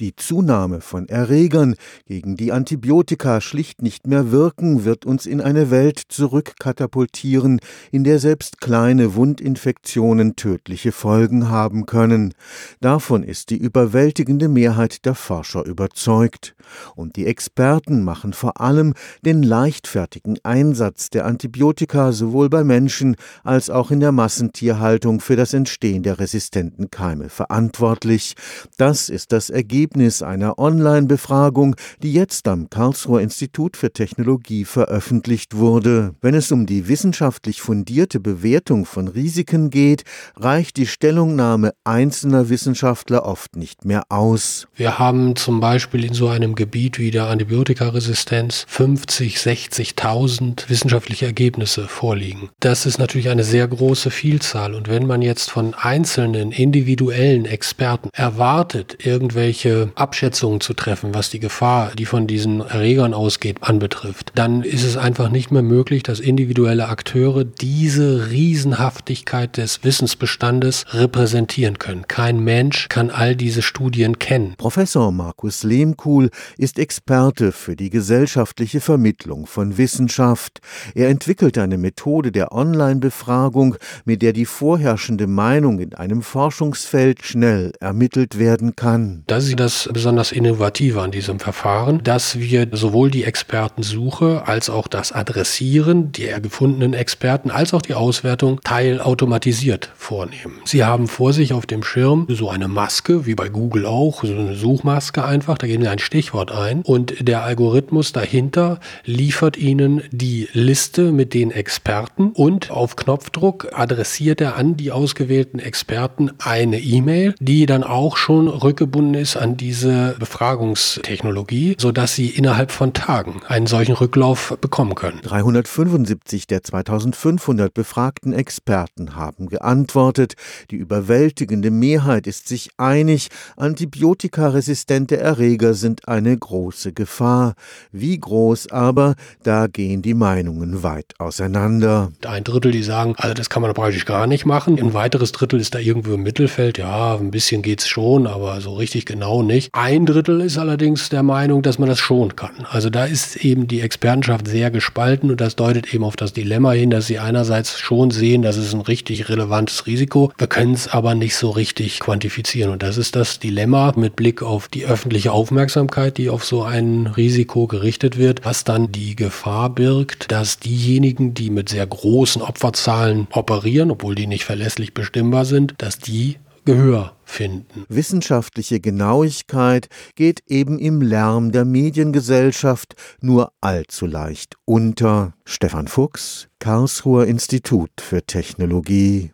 Die Zunahme von Erregern, gegen die Antibiotika schlicht nicht mehr wirken, wird uns in eine Welt zurückkatapultieren, in der selbst kleine Wundinfektionen tödliche Folgen haben können. Davon ist die überwältigende Mehrheit der Forscher überzeugt. Und die Experten machen vor allem den leichtfertigen Einsatz der Antibiotika sowohl bei Menschen als auch in der Massentierhaltung für das Entstehen der resistenten Keime verantwortlich. Das ist das Ergebnis einer Online-Befragung, die jetzt am Karlsruher Institut für Technologie veröffentlicht wurde. Wenn es um die wissenschaftlich fundierte Bewertung von Risiken geht, reicht die Stellungnahme einzelner Wissenschaftler oft nicht mehr aus. Wir haben zum Beispiel in so einem Gebiet wie der Antibiotikaresistenz 50, 60.000 wissenschaftliche Ergebnisse vorliegen. Das ist natürlich eine sehr große Vielzahl und wenn man jetzt von einzelnen individuellen Experten erwartet, irgendwelche Abschätzungen zu treffen, was die Gefahr, die von diesen Erregern ausgeht, anbetrifft, dann ist es einfach nicht mehr möglich, dass individuelle Akteure diese Riesenhaftigkeit des Wissensbestandes repräsentieren können. Kein Mensch kann all diese Studien kennen. Professor Markus Lehmkuhl ist Experte für die gesellschaftliche Vermittlung von Wissenschaft. Er entwickelt eine Methode der Online-Befragung, mit der die vorherrschende Meinung in einem Forschungsfeld schnell ermittelt werden kann. Das ist das besonders Innovative an diesem Verfahren, dass wir sowohl die Expertensuche als auch das Adressieren der gefundenen Experten als auch die Auswertung teilautomatisiert vornehmen. Sie haben vor sich auf dem Schirm so eine Maske, wie bei Google auch, so eine Suchmaske einfach, da geben Sie ein Stichwort ein und der Algorithmus dahinter liefert Ihnen die Liste mit den Experten und auf Knopfdruck adressiert er an die ausgewählten Experten eine E-Mail, die dann auch schon rückgebunden ist an diese Befragungstechnologie, sodass Sie innerhalb von Tagen einen solchen Rücklauf bekommen können. 375 der 2500 befragten Experten haben geantwortet. Die überwältigende Mehrheit ist sich einig, antibiotikaresistente Erreger sind eine große Gefahr. Wie groß aber, da gehen die Meinungen weit auseinander. Ein Drittel, die sagen, also das kann man praktisch gar nicht machen. Ein weiteres Drittel ist da irgendwo im Mittelfeld. Ja, ein bisschen geht's schon, aber so richtig genau nicht. Ein Drittel ist allerdings der Meinung, dass man das schon kann. Also da ist eben die Expertenschaft sehr gespalten und das deutet eben auf das Dilemma hin, dass sie einerseits schon sehen, das ist ein richtig relevantes Risiko. Wir können es aber nicht so richtig quantifizieren und das ist das Dilemma mit Blick auf die öffentliche Aufmerksamkeit, die auf so ein Risiko gerichtet wird, was dann die Gefahr birgt, dass diejenigen, die mit sehr großen Opferzahlen operieren, obwohl die nicht verlässlich bestimmbar sind, dass die Gehör finden. Wissenschaftliche Genauigkeit geht eben im Lärm der Mediengesellschaft nur allzu leicht unter. Stefan Fuchs, Karlsruher Institut für Technologie